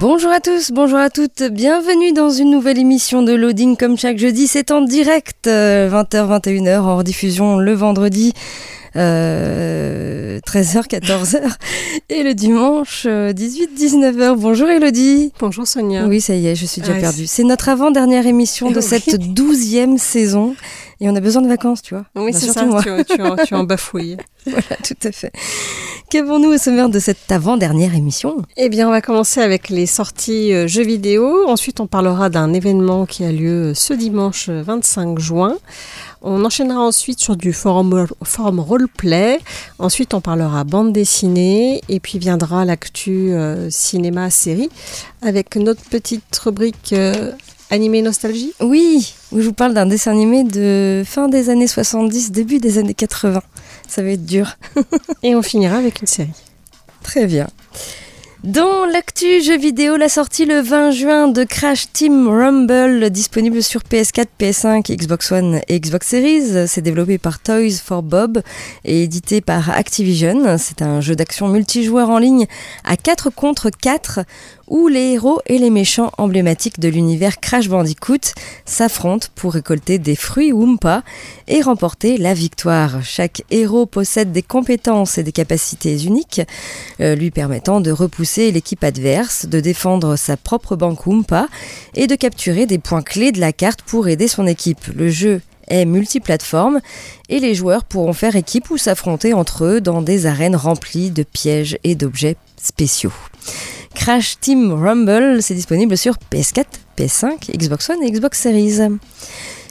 Bonjour à tous, bonjour à toutes, bienvenue dans une nouvelle émission de Loading comme chaque jeudi, c'est en direct 20h-21h en rediffusion le vendredi euh, 13h, 14h et le dimanche 18-19h. Bonjour Elodie. Bonjour Sonia. Oui, ça y est, je suis déjà perdue. C'est notre avant-dernière émission de cette douzième saison et on a besoin de vacances, tu vois. Oui, c'est ça, moi. Tu, tu, en, tu en bafouilles. voilà, tout à fait. Qu'avons-nous au sommaire de cette avant-dernière émission? Eh bien, on va commencer avec les sorties euh, jeux vidéo. Ensuite, on parlera d'un événement qui a lieu ce dimanche 25 juin. On enchaînera ensuite sur du forum, forum roleplay. Ensuite, on parlera bande dessinée. Et puis viendra l'actu euh, cinéma-série avec notre petite rubrique euh, animé nostalgie? Oui, où je vous parle d'un dessin animé de fin des années 70, début des années 80. Ça va être dur. Et on finira avec une série. Très bien. Dans l'actu jeux vidéo, la sortie le 20 juin de Crash Team Rumble, disponible sur PS4, PS5, Xbox One et Xbox Series. C'est développé par Toys for Bob et édité par Activision. C'est un jeu d'action multijoueur en ligne à 4 contre 4 où les héros et les méchants emblématiques de l'univers Crash Bandicoot s'affrontent pour récolter des fruits Wumpa et remporter la victoire. Chaque héros possède des compétences et des capacités uniques, euh, lui permettant de repousser l'équipe adverse, de défendre sa propre banque Wumpa et de capturer des points clés de la carte pour aider son équipe. Le jeu est multiplateforme et les joueurs pourront faire équipe ou s'affronter entre eux dans des arènes remplies de pièges et d'objets spéciaux. Crash Team Rumble, c'est disponible sur PS4, PS5, Xbox One et Xbox Series.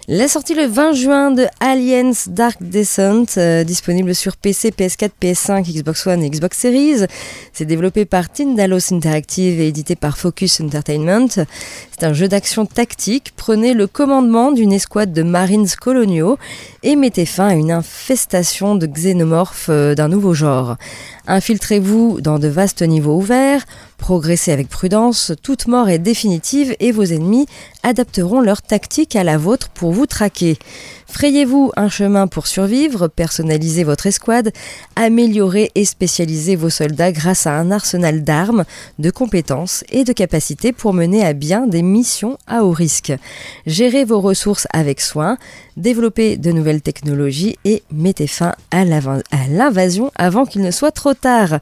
La sortie le 20 juin de Aliens Dark Descent, euh, disponible sur PC, PS4, PS5, Xbox One et Xbox Series. C'est développé par Tindalos Interactive et édité par Focus Entertainment. C'est un jeu d'action tactique. Prenez le commandement d'une escouade de marines coloniaux et mettez fin à une infestation de xénomorphes euh, d'un nouveau genre. Infiltrez-vous dans de vastes niveaux ouverts, progressez avec prudence, toute mort est définitive et vos ennemis adapteront leur tactique à la vôtre pour vous traquer. Frayez-vous un chemin pour survivre, personnalisez votre escouade, améliorez et spécialisez vos soldats grâce à un arsenal d'armes, de compétences et de capacités pour mener à bien des missions à haut risque. Gérez vos ressources avec soin, développez de nouvelles technologies et mettez fin à l'invasion avant qu'il ne soit trop tard.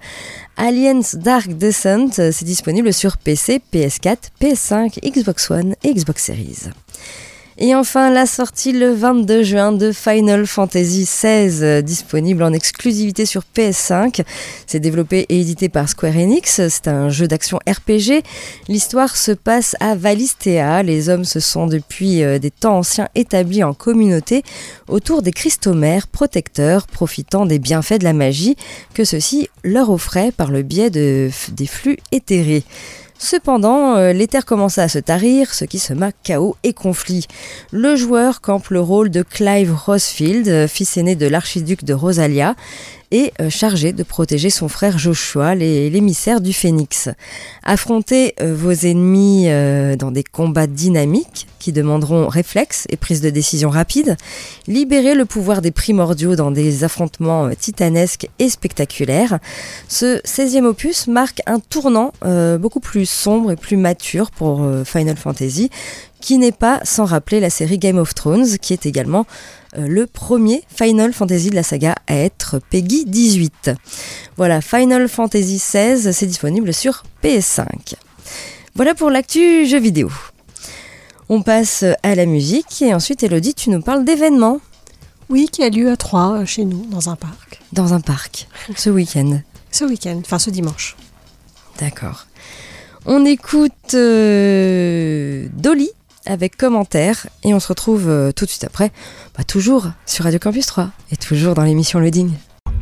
Aliens Dark Descent, c'est disponible sur PC, PS4, PS5, Xbox One et Xbox Series. Et enfin, la sortie le 22 juin de Final Fantasy XVI, disponible en exclusivité sur PS5. C'est développé et édité par Square Enix. C'est un jeu d'action RPG. L'histoire se passe à Valistea. Les hommes se sont depuis des temps anciens établis en communauté autour des cristaux mères protecteurs, profitant des bienfaits de la magie que ceux-ci leur offraient par le biais de, des flux éthérés. Cependant, euh, l'éther commença à se tarir, ce qui sema chaos et conflit. Le joueur campe le rôle de Clive Rosefield, fils aîné de l'archiduc de Rosalia, et euh, chargé de protéger son frère Joshua, l'émissaire du Phénix. Affrontez euh, vos ennemis euh, dans des combats dynamiques qui demanderont réflexe et prise de décision rapide. Libérez le pouvoir des primordiaux dans des affrontements titanesques et spectaculaires. Ce 16e opus marque un tournant beaucoup plus sombre et plus mature pour Final Fantasy, qui n'est pas sans rappeler la série Game of Thrones, qui est également le premier Final Fantasy de la saga à être Peggy 18. Voilà, Final Fantasy XVI, c'est disponible sur PS5. Voilà pour l'actu jeu vidéo. On passe à la musique et ensuite Elodie, tu nous parles d'événements. Oui, qui a lieu à Troyes, chez nous, dans un parc. Dans un parc, ce week-end. Ce week-end, enfin ce dimanche. D'accord. On écoute euh, Dolly avec commentaires et on se retrouve euh, tout de suite après, bah, toujours sur Radio Campus 3 et toujours dans l'émission Loading.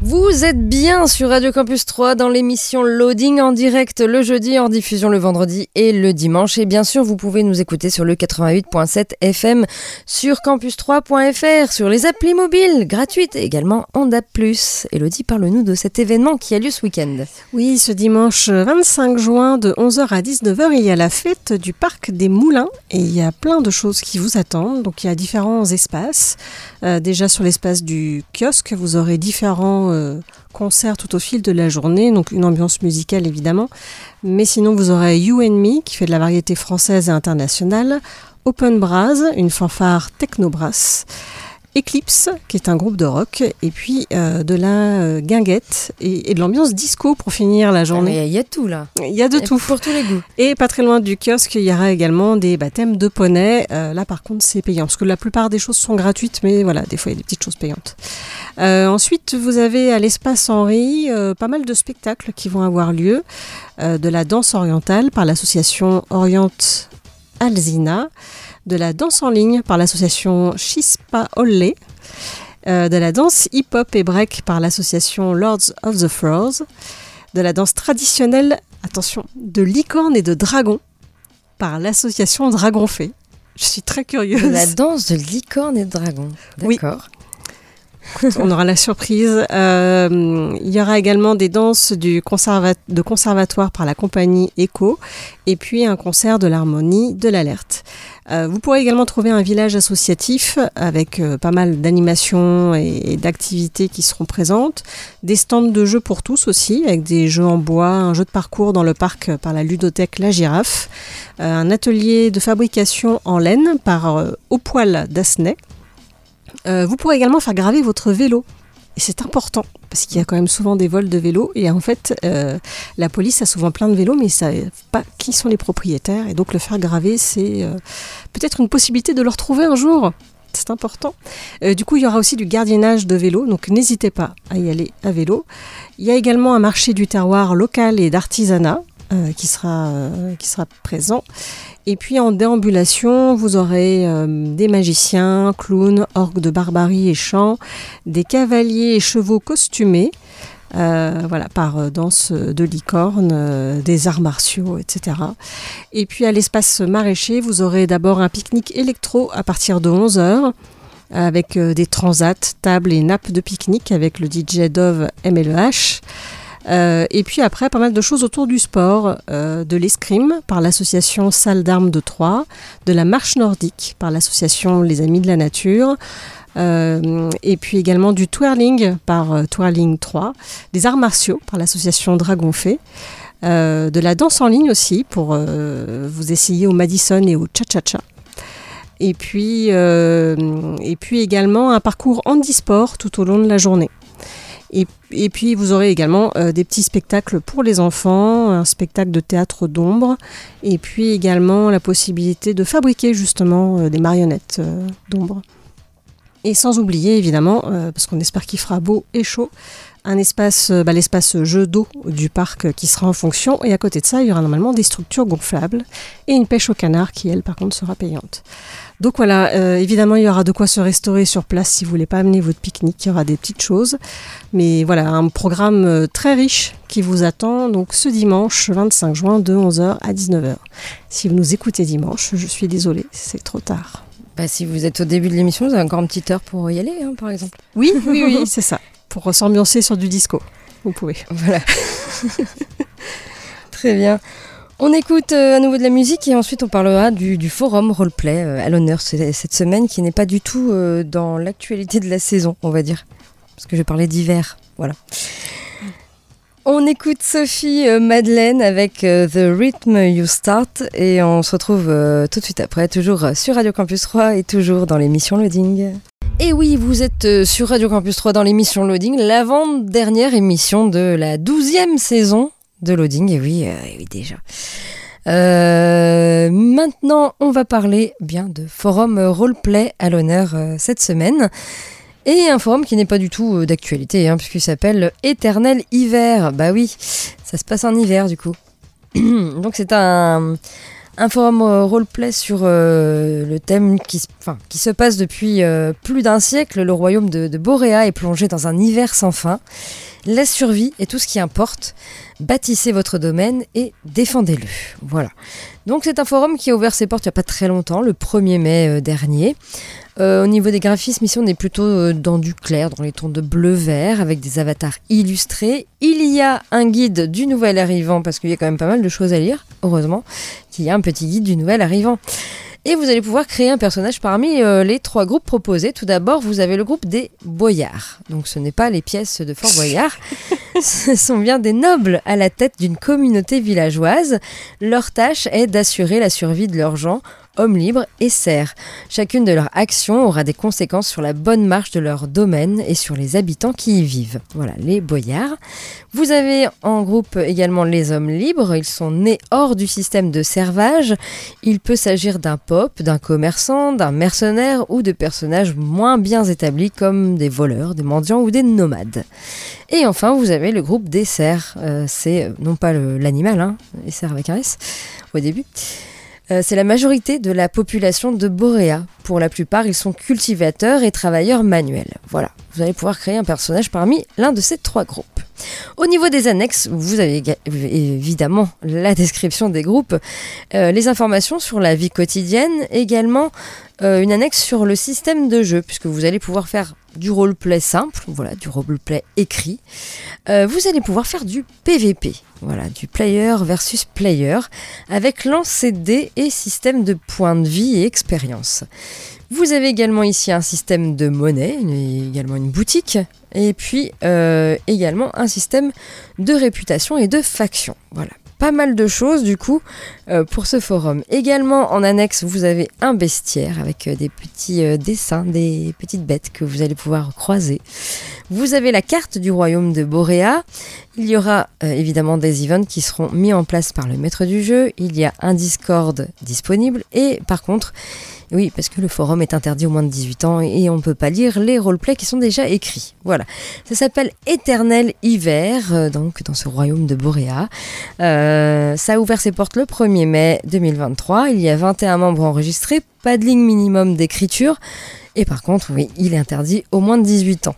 Vous êtes bien sur Radio Campus 3 dans l'émission Loading en direct le jeudi, en diffusion le vendredi et le dimanche. Et bien sûr, vous pouvez nous écouter sur le 88.7 FM, sur campus3.fr, sur les applis mobiles gratuites et également en DAP+. Elodie, parle-nous de cet événement qui a lieu ce week-end. Oui, ce dimanche 25 juin de 11h à 19h, il y a la fête du parc des Moulins et il y a plein de choses qui vous attendent. Donc il y a différents espaces. Euh, déjà sur l'espace du kiosque, vous aurez différents euh, concerts tout au fil de la journée, donc une ambiance musicale évidemment. Mais sinon, vous aurez You and Me qui fait de la variété française et internationale, Open Brass, une fanfare techno-brass. Eclipse, qui est un groupe de rock, et puis euh, de la euh, guinguette et, et de l'ambiance disco pour finir la journée. Il y a tout là. Il y a de tout. Pour tous les goûts. Et pas très loin du kiosque, il y aura également des baptêmes de poney. Euh, là, par contre, c'est payant, parce que la plupart des choses sont gratuites, mais voilà, des fois, il y a des petites choses payantes. Euh, ensuite, vous avez à l'espace Henri pas mal de spectacles qui vont avoir lieu. De la danse orientale par l'association Oriente Alzina, de la danse en ligne par l'association Chispa Olle, euh, de la danse hip-hop et break par l'association Lords of the Froze, de la danse traditionnelle, attention, de licorne et de dragon par l'association Dragon Fée. Je suis très curieuse. De la danse de licorne et de dragon. Oui. On aura la surprise. Euh, il y aura également des danses de conservatoire par la compagnie Echo et puis un concert de l'harmonie de l'alerte. Euh, vous pourrez également trouver un village associatif avec euh, pas mal d'animations et, d'activités qui seront présentes, des stands de jeux pour tous aussi, avec des jeux en bois, un jeu de parcours dans le parc par la ludothèque La Girafe, un atelier de fabrication en laine par Au Poil d'Asnay. Euh, vous pourrez également faire graver votre vélo. Et c'est important, parce qu'il y a quand même souvent des vols de vélos. Et en fait, euh, la police a souvent plein de vélos, mais ça pas qui sont les propriétaires. Et donc le faire graver, c'est euh, peut-être une possibilité de le retrouver un jour. C'est important. Du coup, il y aura aussi du gardiennage de vélo, donc n'hésitez pas à y aller à vélo. Il y a également un marché du terroir local et d'artisanat euh, qui, sera, euh, qui sera présent. Et puis en déambulation, vous aurez euh, des magiciens, clowns, orques de barbarie et chants, des cavaliers et chevaux costumés, voilà, par danse de licorne, des arts martiaux, etc. Et puis à l'espace maraîcher, vous aurez d'abord un pique-nique électro à partir de 11h avec des transats, tables et nappes de pique-nique avec le DJ Dove MLH. Euh, et puis après, pas mal de choses autour du sport, euh, de l'escrime par l'association Salle d'Armes de Troyes, de la marche nordique par l'association Les Amis de la Nature, euh, et puis également du twirling par euh, Twirling 3, des arts martiaux par l'association Dragon Fée, euh, de la danse en ligne aussi pour euh, vous essayer au Madison et au Cha-Cha-Cha. Et puis, euh, et puis également un parcours handisport tout au long de la journée. Et, puis vous aurez également euh, des petits spectacles pour les enfants, un spectacle de théâtre d'ombre, et puis également la possibilité de fabriquer justement euh, des marionnettes euh, d'ombre. Et sans oublier évidemment, parce qu'on espère qu'il fera beau et chaud, un espace, euh, bah, l'espace jeu d'eau du parc qui sera en fonction. Et à côté de ça, il y aura normalement des structures gonflables et une pêche au canard qui, elle, par contre, sera payante. Donc voilà, euh, évidemment, il y aura de quoi se restaurer sur place si vous voulez pas amener votre pique-nique. Il y aura des petites choses. Mais voilà, un programme euh, très riche qui vous attend donc ce dimanche 25 juin de 11h à 19h. Si vous nous écoutez dimanche, je suis désolée, c'est trop tard. Bah, si vous êtes au début de l'émission, vous avez encore une petite heure pour y aller, hein, par exemple. Oui, oui, oui, c'est ça. Pour s'ambiancer sur du disco. Vous pouvez. Voilà. Très bien. On écoute euh, à nouveau de la musique et ensuite on parlera du, du forum roleplay euh, à l'honneur ce- cette semaine qui n'est pas du tout euh, dans l'actualité de la saison, on va dire. Parce que je parlais d'hiver. Voilà. On écoute Sophie Madeleine avec The Rhythm You Start et on se retrouve tout de suite après, toujours sur Radio Campus 3 et toujours dans l'émission Loading. Et oui, vous êtes euh, sur Radio Campus 3 dans l'émission Loading, l'avant-dernière émission de la douzième saison de Loading. Et oui, euh, déjà. Euh, maintenant, on va parler bien de forum roleplay à l'honneur cette semaine. Et un forum qui n'est pas du tout d'actualité, hein, puisqu'il s'appelle Éternel Hiver. Bah oui, ça se passe en hiver du coup. Donc c'est un, Un forum euh, roleplay sur euh, le thème qui, se passe depuis euh, plus d'un siècle. Le royaume de, Boréa est plongé dans un hiver sans fin. La survie est tout ce qui importe. Bâtissez votre domaine et défendez-le. Voilà. Donc c'est un forum qui a ouvert ses portes il n'y a pas très longtemps, le 1er mai dernier. Euh, au niveau des graphismes, ici on est plutôt euh, dans du clair, dans les tons de bleu-vert, avec des avatars illustrés. Il y a un guide du nouvel arrivant, parce qu'il y a quand même pas mal de choses à lire, heureusement, qu'il y a un petit guide du nouvel arrivant. Et vous allez pouvoir créer un personnage parmi euh, les trois groupes proposés. Tout d'abord, vous avez le groupe des boyards. Donc ce n'est pas les pièces de Fort Boyard, ce sont bien des nobles à la tête d'une communauté villageoise. Leur tâche est d'assurer la survie de leurs gens, hommes libres et serfs. Chacune de leurs actions aura des conséquences sur la bonne marche de leur domaine et sur les habitants qui y vivent. Voilà, les boyards. Vous avez en groupe également les hommes libres. Ils sont nés hors du système de servage. Il peut s'agir d'un pop, d'un commerçant, d'un mercenaire ou de personnages moins bien établis comme des voleurs, des mendiants ou des nomades. Et enfin, vous avez le groupe des cerfs. Euh, c'est non pas l'animal, hein, les avec un S au début. Euh, c'est la majorité de la population de Boréa. Pour la plupart, ils sont cultivateurs et travailleurs manuels. Voilà, vous allez pouvoir créer un personnage parmi l'un de ces trois groupes. Au niveau des annexes, vous avez éga- évidemment la description des groupes, euh, les informations sur la vie quotidienne, également euh, une annexe sur le système de jeu, puisque vous allez pouvoir faire du roleplay simple, voilà, du roleplay écrit. Euh, vous allez pouvoir faire du PVP, voilà, du player versus player, avec lancer de dés et système de points de vie et expérience. Vous avez également ici un système de monnaie, également une boutique, et puis euh, également un système de réputation et de faction. Voilà. Pas mal de choses du coup euh, pour ce forum. Également en annexe, vous avez un bestiaire avec euh, des petits euh, dessins, des petites bêtes que vous allez pouvoir croiser. Vous avez la carte du royaume de Boréa. Il y aura évidemment des events qui seront mis en place par le maître du jeu. Il y a un Discord disponible et par contre, oui, parce que le forum est interdit aux moins de 18 ans et on ne peut pas lire les roleplays qui sont déjà écrits. Voilà. Ça s'appelle Éternel Hiver, euh, donc dans ce royaume de Boréa. Euh, ça a ouvert ses portes le 1er mai 2023. Il y a 21 membres enregistrés, pas de ligne minimum d'écriture. Et par contre, oui, il est interdit aux moins de 18 ans.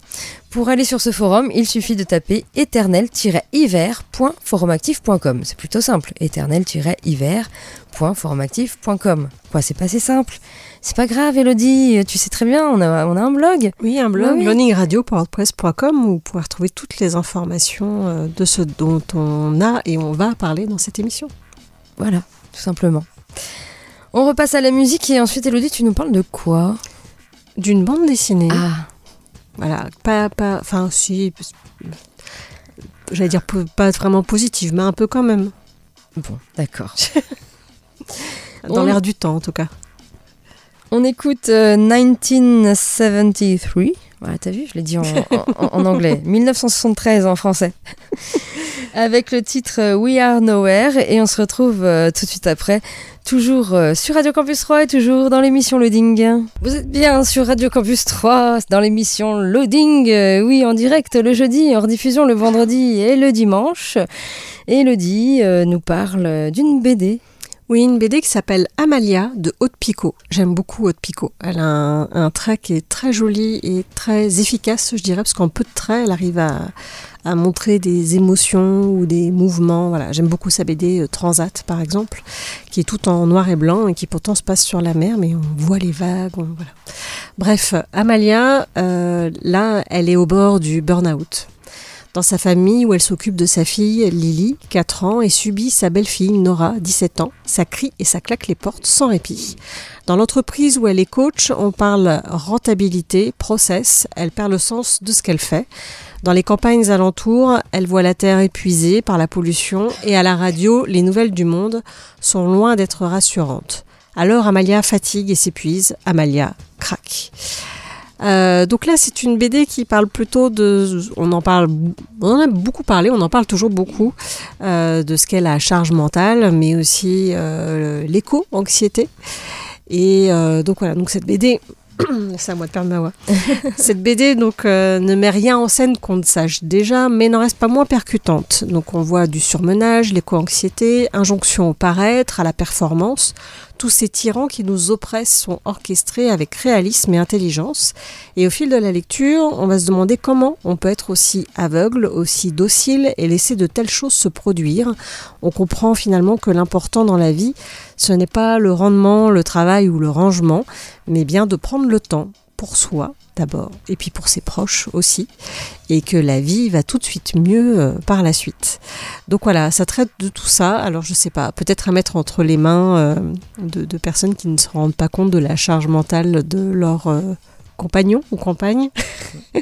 Pour aller sur ce forum, il suffit de taper éternel-hiver.forumactif.com. C'est plutôt simple. éternel-hiver.forumactif.com. Quoi, c'est pas si simple. C'est pas grave, Elodie. Tu sais très bien, on a, on a un blog. Oui, un blog, oui. où vous pouvez retrouver toutes les informations euh, de ce dont on a et on va parler dans cette émission. Voilà, tout simplement. On repasse à la musique et ensuite, Elodie, tu nous parles de quoi? D'une bande dessinée. Ah, Voilà, pas, pas, enfin, si, j'allais dire pas vraiment positive, mais un peu quand même. bon, d'accord. Dans On- l'air du temps, en tout cas. On écoute euh, 1973. Voilà, t'as vu, je l'ai dit en, anglais. 1973 en français. Avec le titre euh, We Are Nowhere. Et on se retrouve euh, tout de suite après, toujours euh, sur Radio Campus 3 et toujours dans l'émission Loading. Vous êtes bien sur Radio Campus 3, dans l'émission Loading. oui, en direct le jeudi, en rediffusion le vendredi et le dimanche. Et Elodie nous parle d'une BD. Oui, une BD qui s'appelle Amalia de Haute Picot. J'aime beaucoup Haute Picot. Elle a un, trait qui est très joli et très efficace, je dirais, parce qu'en peu de traits, elle arrive à, montrer des émotions ou des mouvements. Voilà, j'aime beaucoup sa BD euh, Transat, par exemple, qui est tout en noir et blanc et qui pourtant se passe sur la mer, mais on voit les vagues. voilà. Bref, Amalia, euh, là, elle est au bord du burn-out dans sa famille où elle s'occupe de sa fille Lily, 4 ans, et subit sa belle-fille Nora, 17 ans. Ça crie et ça claque les portes sans répit. Dans l'entreprise où elle est coach, on parle rentabilité, process, elle perd le sens de ce qu'elle fait. Dans les campagnes alentours, elle voit la terre épuisée par la pollution et à la radio, les nouvelles du monde sont loin d'être rassurantes. Alors Amalia fatigue et s'épuise, Amalia craque. Euh, donc là, c'est une BD qui parle plutôt de. On en parle, on en a beaucoup parlé, on en parle toujours beaucoup euh, de ce qu'est la charge mentale, mais aussi euh, l'éco-anxiété. Et donc voilà, donc cette BD C'est à moi de perdre ma voix. Cette BD donc ne met rien en scène qu'on ne sache déjà, mais n'en reste pas moins percutante. Donc on voit du surmenage, l'éco-anxiété, injonction au paraître, à la performance. Tous ces tyrans qui nous oppressent sont orchestrés avec réalisme et intelligence. Et au fil de la lecture, on va se demander comment on peut être aussi aveugle, aussi docile et laisser de telles choses se produire. On comprend finalement que l'important dans la vie, ce n'est pas le rendement, le travail ou le rangement, mais bien de prendre le temps pour soi d'abord, et puis pour ses proches aussi, et que la vie va tout de suite mieux euh, par la suite. Donc voilà, ça traite de tout ça. Alors je sais pas, peut-être à mettre entre les mains euh, de, personnes qui ne se rendent pas compte de la charge mentale de leur euh, compagnon ou compagne.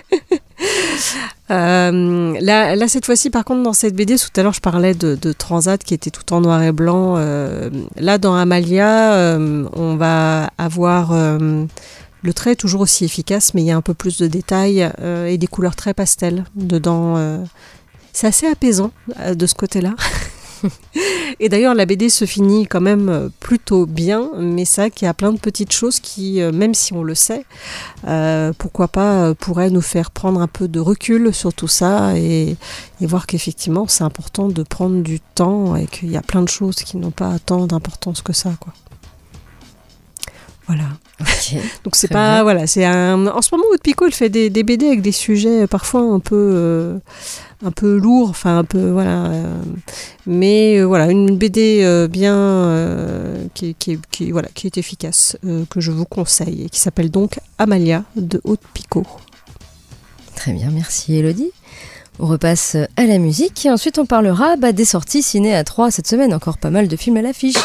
là, là, cette fois-ci, par contre, dans cette BD, tout à l'heure, je parlais de, de, Transat qui était tout en noir et blanc. là, dans Amalia, on va avoir le trait est toujours aussi efficace, mais il y a un peu plus de détails euh, et des couleurs très pastel dedans. Euh. C'est assez apaisant euh, de ce côté-là. et d'ailleurs, la BD se finit quand même plutôt bien, mais ça, qu'il y a plein de petites choses qui, même si on le sait, pourquoi pas, pourraient nous faire prendre un peu de recul sur tout ça et, et voir qu'effectivement, c'est important de prendre du temps et qu'il y a plein de choses qui n'ont pas tant d'importance que ça, quoi. Voilà. Donc c'est pas voilà, c'est un. En ce moment, Haute Pico, il fait des, BD avec des sujets parfois un peu euh, un peu lourds, enfin un peu voilà. Euh, mais euh, voilà, une BD bien qui, qui, voilà qui est efficace que je vous conseille et qui s'appelle donc Amalia de Haute Pico. Très bien, merci Elodie. On repasse à la musique et ensuite on parlera bah, des sorties ciné à 3 cette semaine. Encore pas mal de films à l'affiche.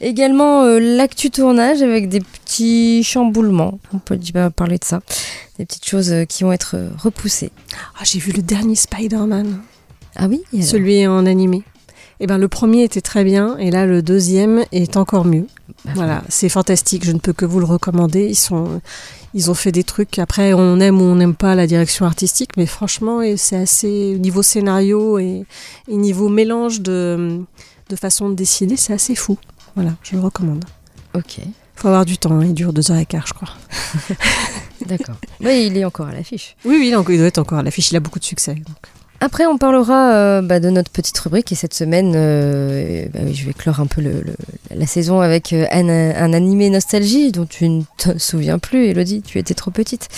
Également euh, l'actu tournage avec des petits chamboulements. On peut parler de ça. Des petites choses euh, qui vont être euh, repoussées. Ah, j'ai vu le dernier Spider-Man. Ah oui Celui en animé. Eh ben, le premier était très bien et là le deuxième est encore mieux. Bah, voilà, c'est fantastique. Je ne peux que vous le recommander. Ils sont, ils ont fait des trucs. Après, on aime ou on n'aime pas la direction artistique, mais franchement, c'est assez niveau scénario et, niveau mélange de, de façon de dessiner, c'est assez fou. Voilà, je le recommande. Ok. Faut avoir du temps, hein, il dure deux heures et quart, je crois. D'accord. Mais il est encore à l'affiche. Oui, oui, il doit être encore à l'affiche. Il a beaucoup de succès. Après, on parlera euh, bah, de notre petite rubrique et cette semaine, euh, bah je vais clore un peu le, la saison avec euh, un, un, animé nostalgie dont tu ne te souviens plus, Elodie, tu étais trop petite,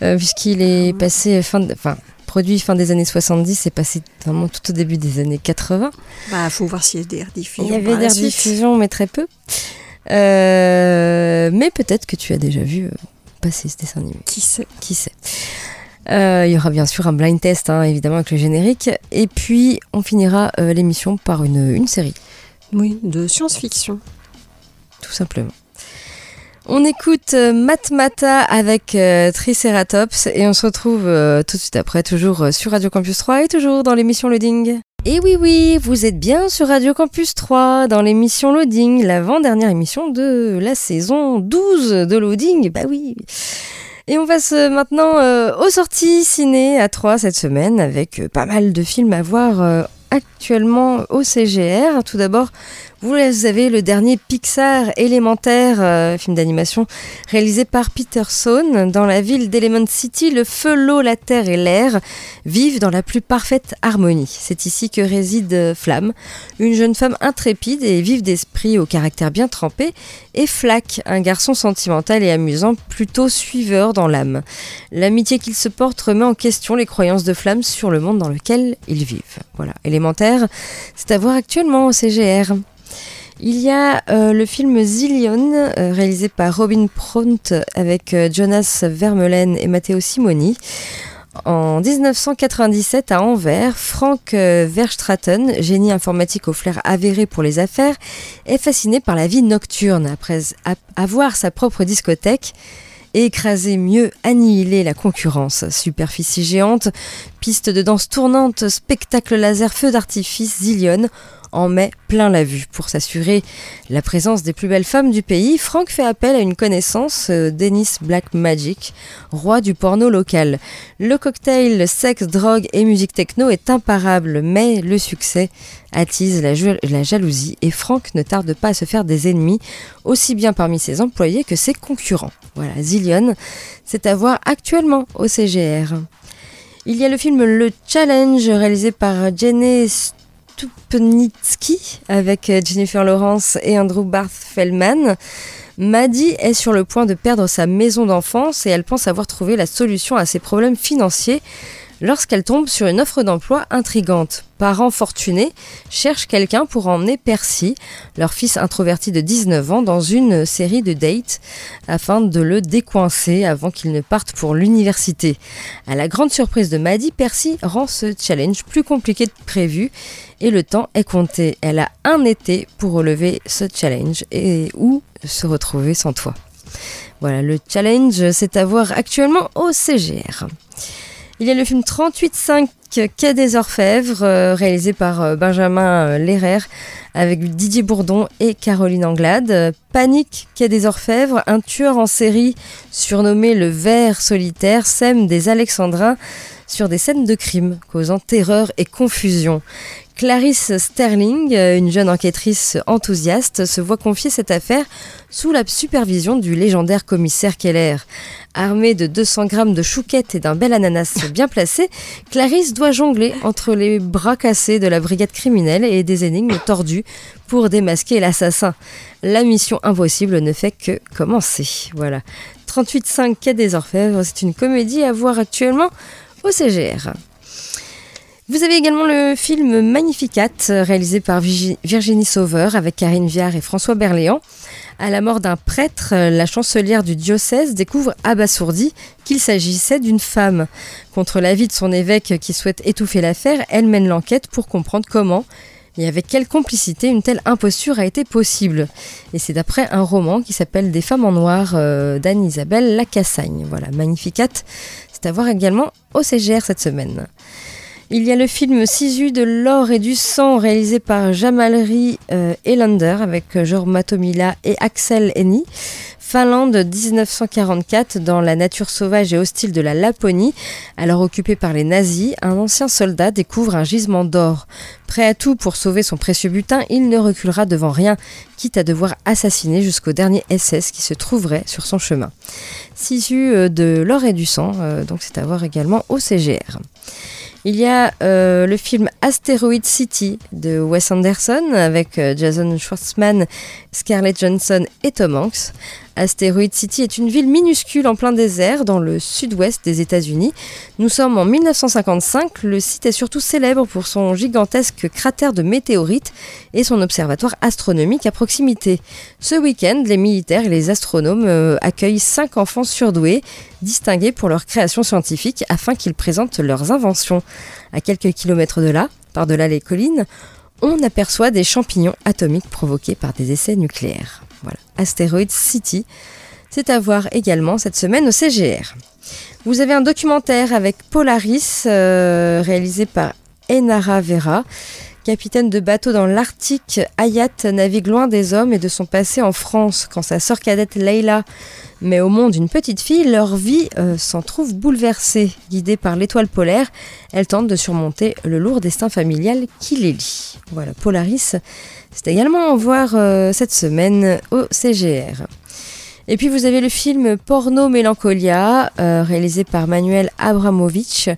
puisqu'il est ah passé fin, enfin produit fin des années 70, c'est passé vraiment tout au début des années 80. Bah, faut voir s'il y a des rediffusions. Il y avait des rediffusions, mais très peu. mais peut-être que tu as déjà vu passer ce dessin animé. Qui sait? Qui sait? Euh, il y aura bien sûr un blind test, hein, évidemment, avec le générique. Et puis, on finira euh, l'émission par une, une série. Oui, de science-fiction. Tout simplement. On écoute euh, Matmata avec Triceratops et on se retrouve tout de suite après, toujours sur Radio Campus 3 et toujours dans l'émission Loading. Et oui, oui, vous êtes bien sur Radio Campus 3 dans l'émission Loading, l'avant-dernière émission de la saison 12 de Loading. Bah oui. Et on passe maintenant euh, aux sorties ciné à 3 cette semaine avec euh, pas mal de films à voir euh, actuellement au CGR. Tout d'abord, vous avez le dernier Pixar élémentaire, euh, film d'animation réalisé par Peterson. Dans la ville d'Element City, le feu, l'eau, la terre et l'air vivent dans la plus parfaite harmonie. C'est ici que réside Flamme, une jeune femme intrépide et vive d'esprit au caractère bien trempé, et Flack, un garçon sentimental et amusant, plutôt suiveur dans l'âme. L'amitié qu'il se porte remet en question les croyances de Flamme sur le monde dans lequel ils vivent. Voilà, élémentaire, c'est à voir actuellement au CGR. Il y a euh, le film Zillion, euh, réalisé par Robin Pront avec euh, Jonas Vermeulen et Matteo Simoni. En 1997, à Anvers, Frank Verstraten, génie informatique au flair avéré pour les affaires, est fasciné par la vie nocturne. Après avoir sa propre discothèque, écraser mieux, annihiler la concurrence. Superficie géante, piste de danse tournante, spectacle laser, feu d'artifice, zillion en met plein la vue. Pour s'assurer la présence des plus belles femmes du pays, Franck fait appel à une connaissance, euh, Dennis Black Magic, roi du porno local. Le cocktail sexe, drogue et musique techno est imparable, mais le succès attise la, jalousie et Franck ne tarde pas à se faire des ennemis, aussi bien parmi ses employés que ses concurrents. Voilà, Zillion, c'est à voir actuellement au CGR. Il y a le film Le Challenge réalisé par Jenny Stupnitsky avec Jennifer Lawrence et Andrew Barth Feldman. Maddie est sur le point de perdre sa maison d'enfance et elle pense avoir trouvé la solution à ses problèmes financiers lorsqu'elle tombe sur une offre d'emploi intrigante. Parents fortunés cherchent quelqu'un pour emmener Percy, leur fils introverti de 19 ans, dans une série de dates afin de le décoincer avant qu'il ne parte pour l'université. À la grande surprise de Maddie, Percy rend ce challenge plus compliqué que prévu et le temps est compté. Elle a un été pour relever ce challenge et où se retrouver sans toi. Voilà, le challenge, c'est à voir actuellement au CGR. Il y a le film 38.5 Quai des Orfèvres, euh, réalisé par euh, Benjamin euh, Lerrer, avec Didier Bourdon et Caroline Anglade. Panique Quai des Orfèvres, un tueur en série surnommé le Ver solitaire, sème des Alexandrins sur des scènes de crime, causant terreur et confusion. Clarisse Sterling, une jeune enquêtrice enthousiaste, se voit confier cette affaire sous la supervision du légendaire commissaire Keller. Armée de 200 grammes de chouquettes et d'un bel ananas bien placé, Clarisse doit jongler entre les bras cassés de la brigade criminelle et des énigmes tordues pour démasquer l'assassin. La mission impossible ne fait que commencer. Voilà. 38.5 Quai des Orfèvres, c'est une comédie à voir actuellement au CGR. Vous avez également le film Magnificat, réalisé par Virginie Sauveur avec Karine Viard et François Berléand. À la mort d'un prêtre, la chancelière du diocèse découvre abasourdie qu'il s'agissait d'une femme. Contre l'avis de son évêque qui souhaite étouffer l'affaire, elle mène l'enquête pour comprendre comment et avec quelle complicité une telle imposture a été possible. Et c'est d'après un roman qui s'appelle Des femmes en noir euh, d'Anne-Isabelle Lacassagne. Voilà, Magnificat, c'est à voir également au CGR cette semaine. Il y a le film Sisu de l'or et du sang réalisé par Jamalri euh, Elander avec Jor Matomila et Axel Henny. Finlande 1944, dans la nature sauvage et hostile de la Laponie, alors occupée par les nazis, un ancien soldat découvre un gisement d'or. Prêt à tout pour sauver son précieux butin, il ne reculera devant rien, quitte à devoir assassiner jusqu'au dernier SS qui se trouverait sur son chemin. Sisu euh, de l'or et du sang, euh, donc c'est à voir également au CGR. Il y a euh, le film Asteroid City de Wes Anderson avec euh, Jason Schwartzman, Scarlett Johansson et Tom Hanks. Asteroid City est une ville minuscule en plein désert dans le sud-ouest des États-Unis. Nous sommes en 1955. Le site est surtout célèbre pour son gigantesque cratère de météorites et son observatoire astronomique à proximité. Ce week-end, les militaires et les astronomes euh, accueillent cinq enfants surdoués distingués pour leur création scientifique afin qu'ils présentent leurs inventions. À quelques kilomètres de là, par-delà les collines, on aperçoit des champignons atomiques provoqués par des essais nucléaires. Voilà, Asteroid City, c'est à voir également cette semaine au CGR. Vous avez un documentaire avec Polaris euh, réalisé par Enara Vera. Capitaine de bateau dans l'Arctique, Hayat navigue loin des hommes et de son passé en France. Quand sa sœur cadette Leila met au monde une petite fille, leur vie euh, s'en trouve bouleversée. Guidée par l'étoile polaire, elle tente de surmonter le lourd destin familial qui les lie. Voilà, Polaris, c'est également à voir euh, cette semaine au CGR. Et puis vous avez le film Porno Mélancolia, euh, réalisé par Manuel Abramovich,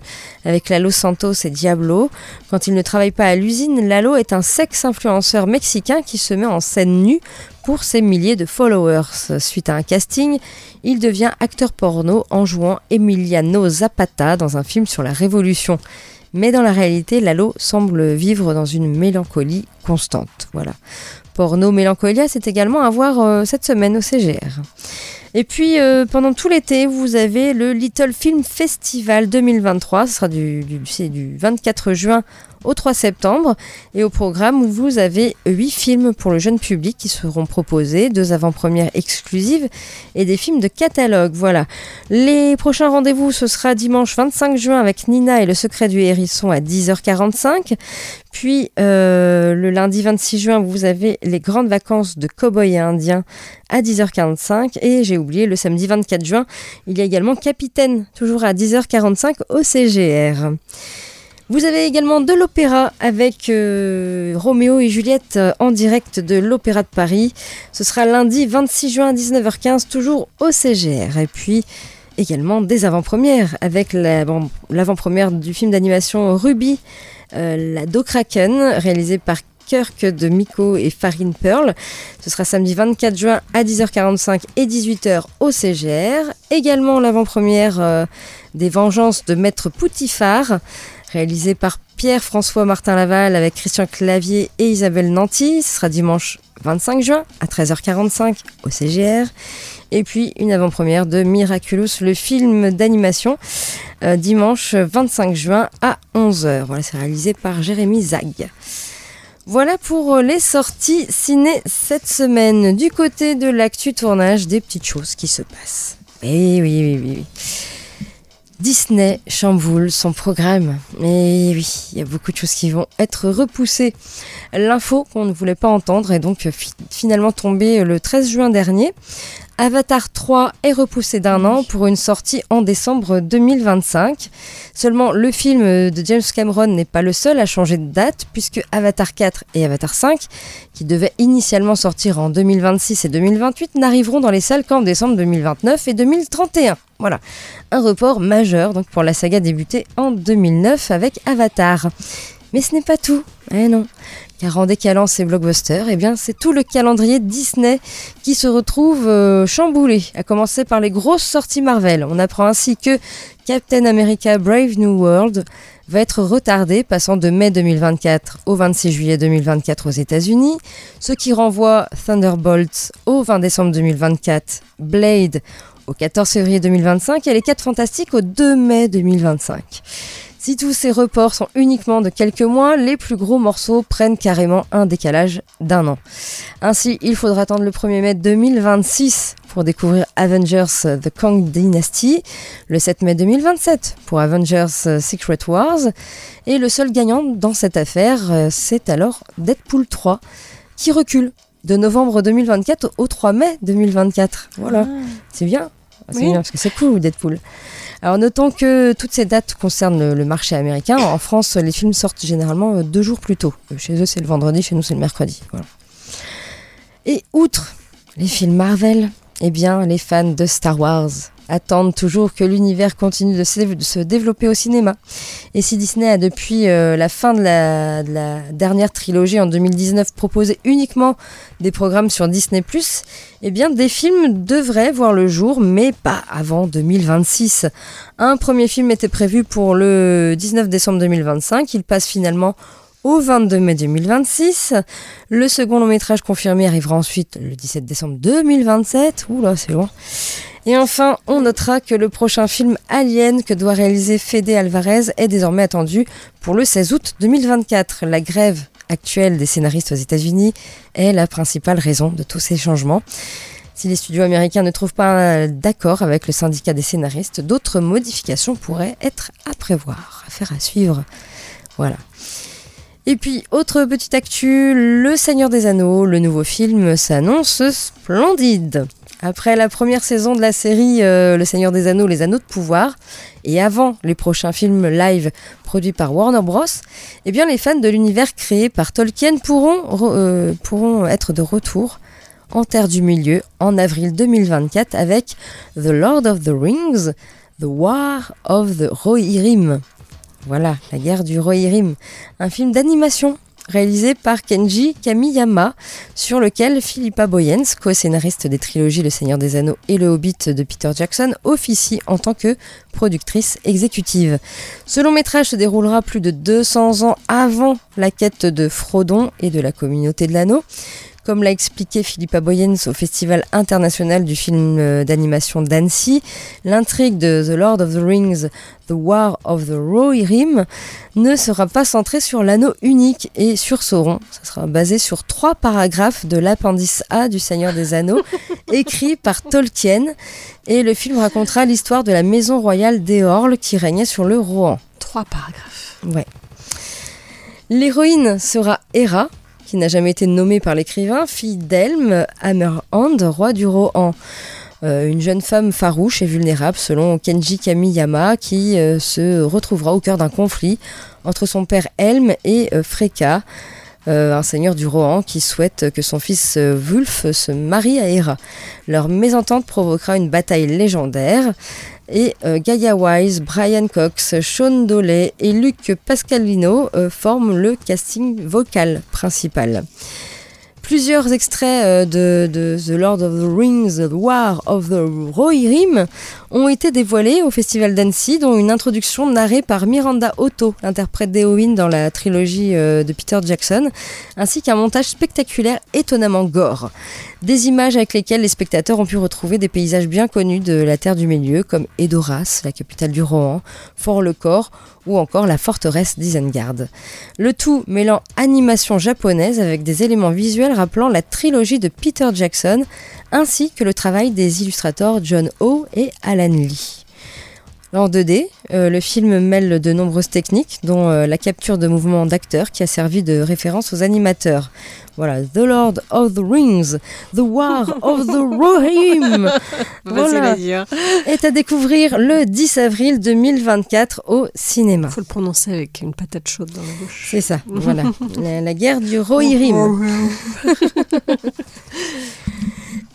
avec Lalo Santos et Diablo. Quand il ne travaille pas à l'usine, Lalo est un sex-influenceur mexicain qui se met en scène nue pour ses milliers de followers. Suite à un casting, il devient acteur porno en jouant Emiliano Zapata dans un film sur la Révolution. Mais dans la réalité, Lalo semble vivre dans une mélancolie constante. Voilà. Porno Mélancolia, c'est également à voir euh, cette semaine au CGR. Et puis euh, pendant tout l'été, vous avez le Little Film Festival 2023. Ce sera du, du, du 24 juin au 3 septembre. Et au programme, vous avez 8 films pour le jeune public qui seront proposés, deux avant-premières exclusives et des films de catalogue. Voilà. Les prochains rendez-vous, ce sera dimanche 25 juin avec Nina et le secret du hérisson à 10h45. Puis euh, le lundi 26 juin, vous avez les grandes vacances de cow-boy et indien à 10h45. Et j'ai oublié, le samedi 24 juin, il y a également Capitaine, toujours à 10h45 au CGR. Vous avez également de l'opéra avec euh, Roméo et Juliette euh, en direct de l'Opéra de Paris. Ce sera lundi 26 juin à 19h15, toujours au CGR. Et puis également des avant-premières avec l'avant-première du film d'animation Ruby, euh, la Kraken, réalisé par Kirk de Miko et Farine Pearl. Ce sera samedi 24 juin à 10h45 et 18h au CGR. Également l'avant-première des Vengeances de Maître Poutifard réalisé par Pierre-François Martin Laval avec Christian Clavier et Isabelle Nanty. Ce sera dimanche 25 juin à 13h45 au CGR. Et puis une avant-première de Miraculous, le film d'animation, euh, dimanche 25 juin à 11h. Voilà, c'est réalisé par Jérémy Zag. Voilà pour les sorties ciné cette semaine. Du côté de l'actu tournage, des petites choses qui se passent. Eh oui, oui, oui. oui. Disney chamboule son programme. Et oui, il y a beaucoup de choses qui vont être repoussées. L'info qu'on ne voulait pas entendre est donc finalement tombée le 13 juin dernier. Avatar 3 est repoussé d'un an pour une sortie en décembre 2025. Seulement, le film de James Cameron n'est pas le seul à changer de date, puisque Avatar 4 et Avatar 5, qui devaient initialement sortir en 2026 et 2028, n'arriveront dans les salles qu'en décembre 2029 et 2031. Voilà, un report majeur donc pour la saga débutée en 2009 avec Avatar. Mais ce n'est pas tout, eh non. Car en décalant ces blockbusters, eh bien c'est tout le calendrier Disney qui se retrouve euh, chamboulé, à commencer par les grosses sorties Marvel. On apprend ainsi que Captain America Brave New World va être retardé, passant de mai 2024 au 26 juillet 2024 aux États-Unis, ce qui renvoie Thunderbolt au 20 décembre 2024, Blade au 14 février 2025 et les 4 Fantastiques au 2 mai 2025. Si tous ces reports sont uniquement de quelques mois, les plus gros morceaux prennent carrément un décalage d'un an. Ainsi, il faudra attendre le 1er mai 2026 pour découvrir Avengers The Kang Dynasty, le 7 mai 2027 pour Avengers Secret Wars, et le seul gagnant dans cette affaire, euh, c'est alors Deadpool 3, qui recule de novembre 2024 au 3 mai 2024. Voilà, ah. c'est bien. Ah, c'est bien parce que c'est cool Deadpool. Alors notons que toutes ces dates concernent le, marché américain. En France, les films sortent généralement euh, deux jours plus tôt. Euh, chez eux, c'est le vendredi, chez nous, c'est le mercredi. Et outre les films Marvel, eh bien, les fans de Star Wars attendent toujours que l'univers continue de se, développer au cinéma. Et si Disney a depuis euh, la fin de la, dernière trilogie en 2019 proposé uniquement des programmes sur Disney ⁇ eh bien des films devraient voir le jour, mais pas avant 2026. Un premier film était prévu pour le 19 décembre 2025, il passe finalement au 22 mai 2026. Le second long métrage confirmé arrivera ensuite le 17 décembre 2027. Oula, c'est loin. Et enfin, on notera que le prochain film Alien que doit réaliser Fede Alvarez est désormais attendu pour le 16 août 2024. La grève actuelle des scénaristes aux États-Unis est la principale raison de tous ces changements. Si les studios américains ne trouvent pas d'accord avec le syndicat des scénaristes, d'autres modifications pourraient être à prévoir, à faire à suivre. Voilà. Et puis, autre petite actu, Le Seigneur des Anneaux, le nouveau film s'annonce splendide. Après la première saison de la série euh, Le Seigneur des Anneaux, Les Anneaux de Pouvoir, et avant les prochains films live produits par Warner Bros, eh bien les fans de l'univers créé par Tolkien pourront, euh, pourront être de retour en Terre du Milieu en avril 2024 avec The Lord of the Rings, The War of the Rohirrim. Voilà, la guerre du Rohirrim, un film d'animation réalisé par Kenji Kamiyama, sur lequel Philippa Boyens, co-scénariste des trilogies Le Seigneur des Anneaux et Le Hobbit de Peter Jackson, officie en tant que productrice exécutive. Ce long métrage se déroulera plus de 200 ans avant la quête de Frodon et de la communauté de l'anneau. Comme l'a expliqué Philippa Boyens au Festival international du film euh, d'animation d'Annecy, l'intrigue de The Lord of the Rings, The War of the Rohirrim, ne sera pas centrée sur l'anneau unique et sur Sauron. Ça sera basé sur trois paragraphes de l'appendice A du Seigneur des Anneaux, écrit par Tolkien. Et le film racontera l'histoire de la maison royale d'Eorl qui régnait sur le Rohan. Trois paragraphes. Ouais. L'héroïne sera Hera, qui n'a jamais été nommée par l'écrivain, fille d'Elm Hammerhand, roi du Rohan. Euh, une jeune femme farouche et vulnérable selon Kenji Kamiyama qui euh, se retrouvera au cœur d'un conflit entre son père Helm et euh, euh, un seigneur du Rohan qui souhaite que son fils Wulf se marie à Hera. Leur mésentente provoquera une bataille légendaire et euh, Gaia Wise, Brian Cox, Sean Doley et Luc Pascalino euh, forment le casting vocal principal. Plusieurs extraits euh, de, de The Lord of the Rings, The War of the Rohirrim ont été dévoilés au Festival d'Annecy, dont une introduction narrée par Miranda Otto, interprète d'Eowyn dans la trilogie euh, de Peter Jackson, ainsi qu'un montage spectaculaire étonnamment gore. Des images avec lesquelles les spectateurs ont pu retrouver des paysages bien connus de la Terre du Milieu, comme Edoras, la capitale du Rohan, Fort-le-Corps ou encore la forteresse d'Isengard. Le tout mêlant animation japonaise avec des éléments visuels rappelant la trilogie de Peter Jackson, ainsi que le travail des illustrateurs John O et Alan Lee. En 2D, euh, le film mêle de nombreuses techniques, dont euh, la capture de mouvements d'acteurs qui a servi de référence aux animateurs. Voilà, The Lord of the Rings, The War of the Rohirrim. Voilà. Est à découvrir le 10 avril 2024 au cinéma. Faut le prononcer avec une patate chaude dans la bouche. C'est ça, voilà. La, la guerre du Rohirrim.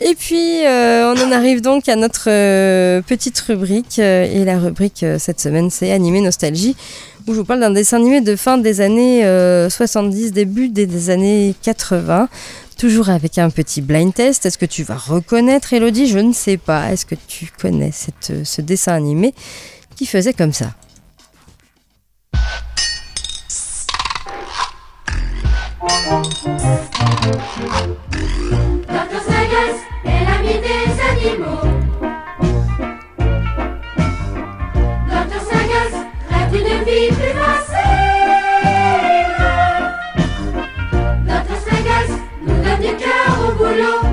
Et puis, euh, on en arrive donc à notre euh, petite rubrique. euh, et la rubrique cette semaine, c'est Animé Nostalgie, où je vous parle d'un dessin animé de fin des années euh, 70, début des, années 80. Toujours avec un petit blind test. Est-ce que tu vas reconnaître, Elodie? Je ne sais pas. Est-ce que tu connais cette, ce dessin animé qui faisait comme ça? Dr. Snuggles nous donne du cœur au boulot.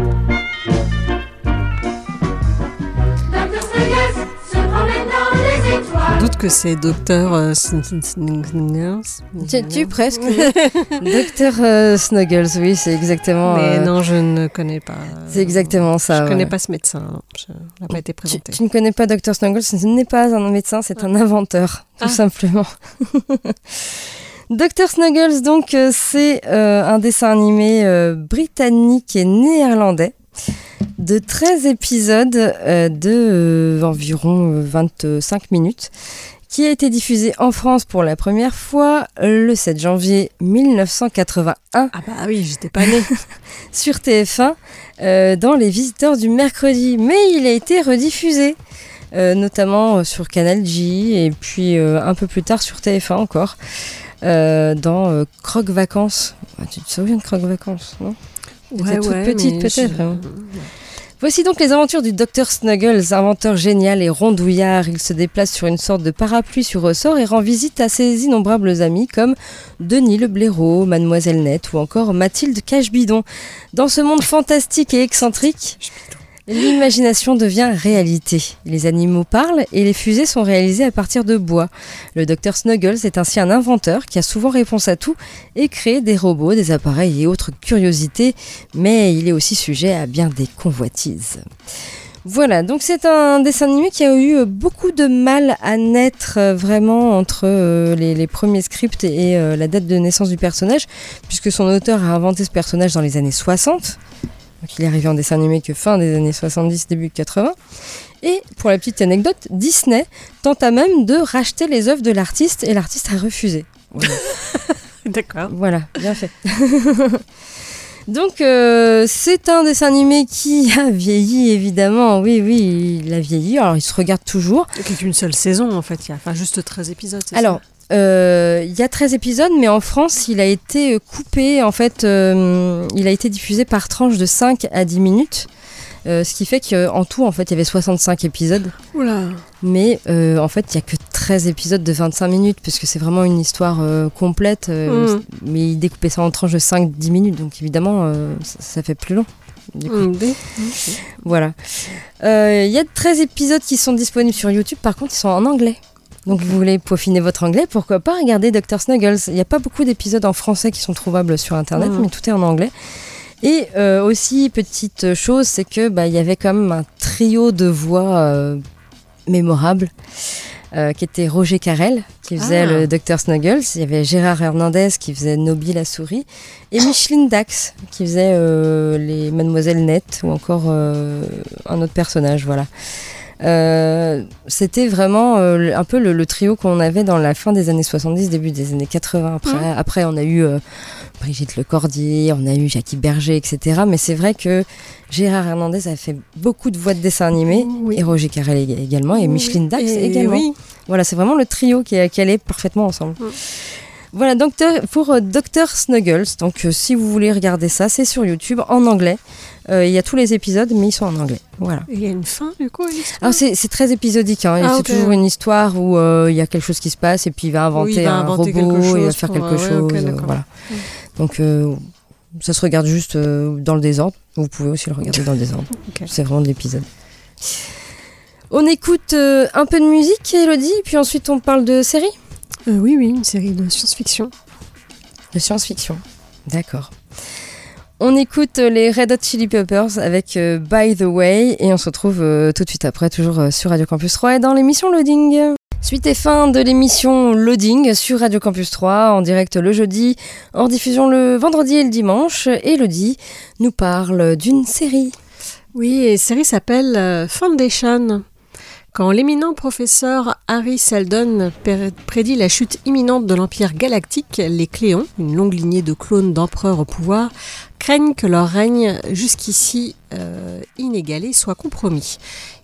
Que c'est docteur euh, Sn- Sn- Sn- Snuggles. Tu, tu presque. Docteur euh, Snuggles, oui, c'est exactement. Mais euh, non, je ne connais pas. C'est exactement ça. Je connais ouais. pas ce médecin. Je- Il n'a pas été présenté. tu ne connais pas Dr. Snuggles, ce n'est pas un médecin, c'est un inventeur, tout Ah. simplement. Dr. Snuggles, donc, euh, c'est euh, un dessin animé euh, britannique et néerlandais de 13 épisodes euh, de euh, environ euh, 25 minutes qui a été diffusé en France pour la première fois euh, le 7 janvier 1981 Ah bah oui, j'étais pas née. sur TF1 euh, dans Les Visiteurs du mercredi. Mais il a été rediffusé, euh, notamment euh, sur Canal J et puis euh, un peu plus tard sur TF1 encore, euh, dans euh, Croque Vacances. Ah, tu te souviens de Croque Vacances, non? Ouais, toute ouais, petite peut-être. je- hein. Voici donc les aventures du docteur Snuggles, inventeur génial et rondouillard. Il se déplace sur une sorte de parapluie sur ressort et rend visite à ses innombrables amis comme Denis le blaireau, Mademoiselle Nette ou encore Mathilde Cache-Bidon. Dans ce monde fantastique et excentrique, l'imagination devient réalité. Les animaux parlent et les fusées sont réalisées à partir de bois. Le docteur Snuggles est ainsi un inventeur qui a souvent réponse à tout et crée des robots, des appareils et autres curiosités, mais il est aussi sujet à bien des convoitises. Voilà, donc c'est un dessin animé qui a eu euh, beaucoup de mal à naître euh, vraiment entre euh, les, premiers scripts et la date de naissance du personnage, puisque son auteur a inventé ce personnage dans les années 60. Donc il est arrivé en dessin animé que fin des années 70, début 80. Et pour la petite anecdote, Disney tenta même de racheter les œuvres de l'artiste et l'artiste a refusé. Voilà. D'accord. Voilà, bien fait. Donc euh, c'est un dessin animé qui a vieilli évidemment, oui oui il a vieilli, alors il se regarde toujours. C'est une seule saison en fait, il y a enfin juste 13 épisodes. c'est Alors Euh, Il y a 13 épisodes, mais en France, il a été euh, coupé. En fait, euh, il a été diffusé par tranche de 5 à 10 minutes. Euh, ce qui fait qu'en tout, en fait, il y avait 65 épisodes. Oula. Mais euh, en fait, il n'y a que 13 épisodes de 25 minutes, puisque c'est vraiment une histoire euh, complète. euh, Mm. Mais il découpait ça en tranches de 5-10 minutes, donc évidemment, euh, ça, ça fait plus long. du coup. Mm, Voilà. Euh, Il y a 13 épisodes qui sont disponibles sur YouTube, par contre, ils sont en anglais. Donc, vous voulez peaufiner votre anglais, pourquoi pas regarder Dr. Snuggles Il n'y a pas beaucoup d'épisodes en français qui sont trouvables sur Internet, Mhm. mais tout est en anglais. Et euh, aussi, petite chose, c'est que bah, il y avait quand même un trio de voix euh, mémorables. euh, qui était Roger Carrel, qui faisait Ah. le Dr. Snuggles. Il y avait Gérard Hernandez qui faisait Nobby la souris. Et Micheline Dax qui faisait euh, les Mademoiselles Net ou encore euh, un autre personnage. Voilà. Euh, C'était vraiment euh, un peu le, le trio qu'on avait dans la fin des années 70, début des années 80. Après, après on a eu euh, Brigitte Lecordier, on a eu Jackie Berger, etc. Mais c'est vrai que Gérard Hernandez a fait beaucoup de voix de dessins animés, Oui. et Roger Carrel ég- également, et Oui. Micheline Dax Et également. oui. Voilà, c'est vraiment le trio qui, qui allait parfaitement ensemble. Voilà, donc euh, pour euh, Dr Snuggles, donc euh, si vous voulez regarder ça, c'est sur YouTube en anglais. Euh, Il y a tous les épisodes, mais ils sont en anglais. Voilà. Il y a une fin, du coup, Alors c'est très épisodique, hein. Ah, c'est toujours une histoire où euh, il y a quelque chose qui se passe et puis il va inventer Oui, il va un robot, quelque il va chose faire quelque ouais, chose, voilà. Donc euh, ça se regarde juste dans le désordre. Vous pouvez aussi le regarder dans le désordre. C'est vraiment de l'épisode. On écoute euh, un peu de musique, Elodie, puis ensuite on parle de série? Euh, Oui, oui, une série de science-fiction. De science-fiction. D'accord. On écoute euh, les Red Hot Chili Peppers avec euh, By the Way et on se retrouve euh, tout de suite après, toujours sur Radio Campus 3 et dans l'émission Loading. Suite et fin de l'émission Loading sur Radio Campus 3 en direct le jeudi, en diffusion le vendredi et le dimanche. Elodie nous parle d'une série. Oui, et série s'appelle Foundation. Quand l'éminent professeur Harry Seldon prédit la chute imminente de l'Empire galactique, les Cléons, une longue lignée de clones d'empereurs au pouvoir, craignent que leur règne jusqu'ici euh, inégalé soit compromis.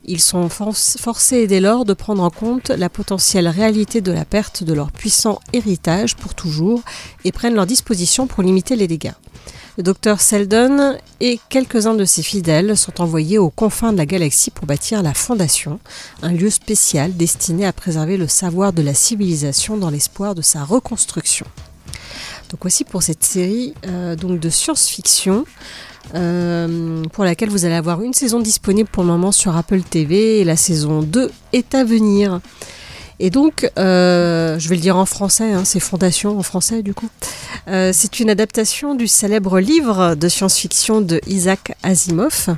Ils sont forc- forcés dès lors de prendre en compte la potentielle réalité de la perte de leur puissant héritage pour toujours et prennent leurs dispositions pour limiter les dégâts. Le docteur Seldon et quelques-uns de ses fidèles sont envoyés aux confins de la galaxie pour bâtir la Fondation, un lieu spécial destiné à préserver le savoir de la civilisation dans l'espoir de sa reconstruction. Donc voici pour cette série euh, donc de science-fiction euh, pour laquelle vous allez avoir une saison disponible pour le moment sur Apple TV et la saison 2 est à venir. Et donc, euh, je vais le dire en français, hein, c'est Fondation en français du coup. Euh, c'est une adaptation du célèbre livre de science-fiction de Isaac Asimov.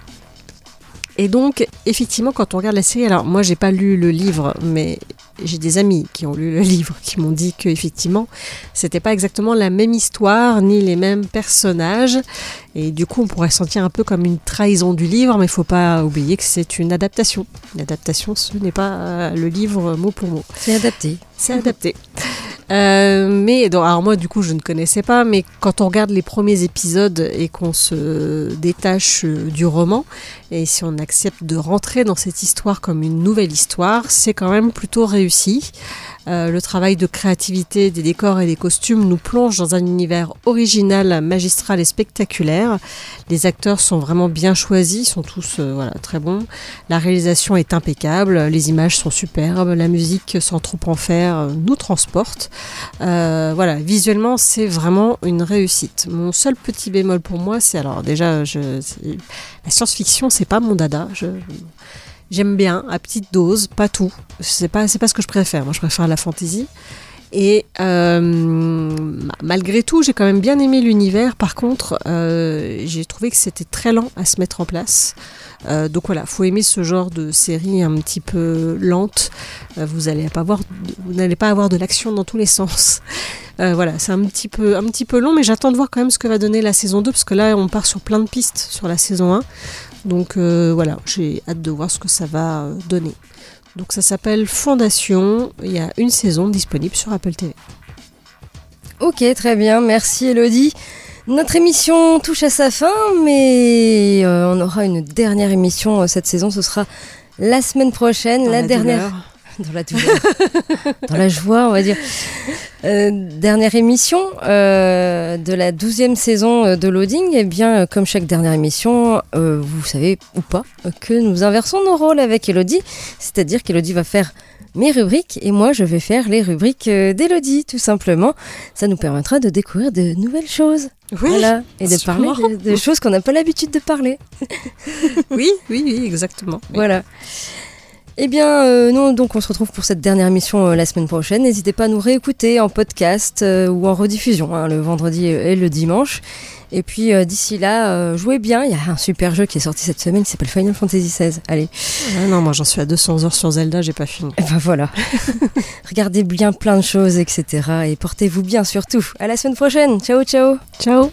Et donc, effectivement, quand on regarde la série, alors moi j'ai pas lu le livre, mais j'ai des amis qui ont lu le livre, qui m'ont dit que effectivement, c'était pas exactement la même histoire ni les mêmes personnages, et du coup, on pourrait sentir un peu comme une trahison du livre, mais il faut pas oublier que c'est une adaptation. Une adaptation, ce n'est pas euh, le livre mot pour mot. C'est adapté. C'est adapté. Euh, mais alors moi du coup je ne connaissais pas, mais quand on regarde les premiers épisodes et qu'on se détache euh, du roman, et si on accepte de rentrer dans cette histoire comme une nouvelle histoire, c'est quand même plutôt réussi. Euh, le travail de créativité des décors et des costumes nous plonge dans un univers original, magistral et spectaculaire. Les acteurs sont vraiment bien choisis, sont tous euh, voilà, très bons. La réalisation est impeccable, les images sont superbes, la musique sans trop en faire euh, nous transporte. Voilà, visuellement c'est vraiment une réussite. Mon seul petit bémol pour moi, c'est alors déjà, la science-fiction, c'est pas mon dada. J'aime bien à petite dose, pas tout. C'est pas c'est pas ce que je préfère. Moi, je préfère la fantasy. Et euh, ma- malgré tout, j'ai quand même bien aimé l'univers. Par contre, euh, j'ai trouvé que c'était très lent à se mettre en place. Euh, donc voilà, faut aimer ce genre de série un petit peu lente. Vous allez pas avoir, vous n'allez pas avoir de l'action dans tous les sens. Voilà, c'est un petit peu, un petit peu long, mais j'attends de voir quand même ce que va donner la saison 2 parce que là, on part sur plein de pistes sur la saison 1. Donc euh, voilà, j'ai hâte de voir ce que ça va euh, donner. Donc ça s'appelle Fondation. Il y a une saison disponible sur Apple TV. Ok, très bien, merci Elodie. Notre émission touche à sa fin, mais euh, on aura une dernière émission cette saison. Ce sera la semaine prochaine, Dans la, la dernière. dans la douleur, dans la joie, on va dire. Euh, dernière émission euh, de la douzième saison euh, de Loading. Eh bien, comme chaque dernière émission, euh, vous savez ou pas que nous inversons nos rôles avec Elodie. C'est-à-dire qu'Elodie va faire mes rubriques et moi je vais faire les rubriques d'Elodie, tout simplement. Ça nous permettra de découvrir de nouvelles choses. Oui, Voilà, et de parler de, de choses qu'on n'a pas l'habitude de parler. Oui, oui, oui, exactement. Oui. Voilà. Eh bien, euh, nous, donc, on se retrouve pour cette dernière émission euh, la semaine prochaine. N'hésitez pas à nous réécouter en podcast euh, ou en rediffusion, hein, le vendredi et le dimanche. Et puis, euh, d'ici là, euh, jouez bien. Il y a un super jeu qui est sorti cette semaine qui s'appelle Final Fantasy XVI. Allez, Ah non, moi j'en suis à 200 heures sur Zelda, j'ai pas fini. et ben voilà. Regardez bien plein de choses, etc. Et portez-vous bien surtout. À la semaine prochaine. Ciao, ciao. Ciao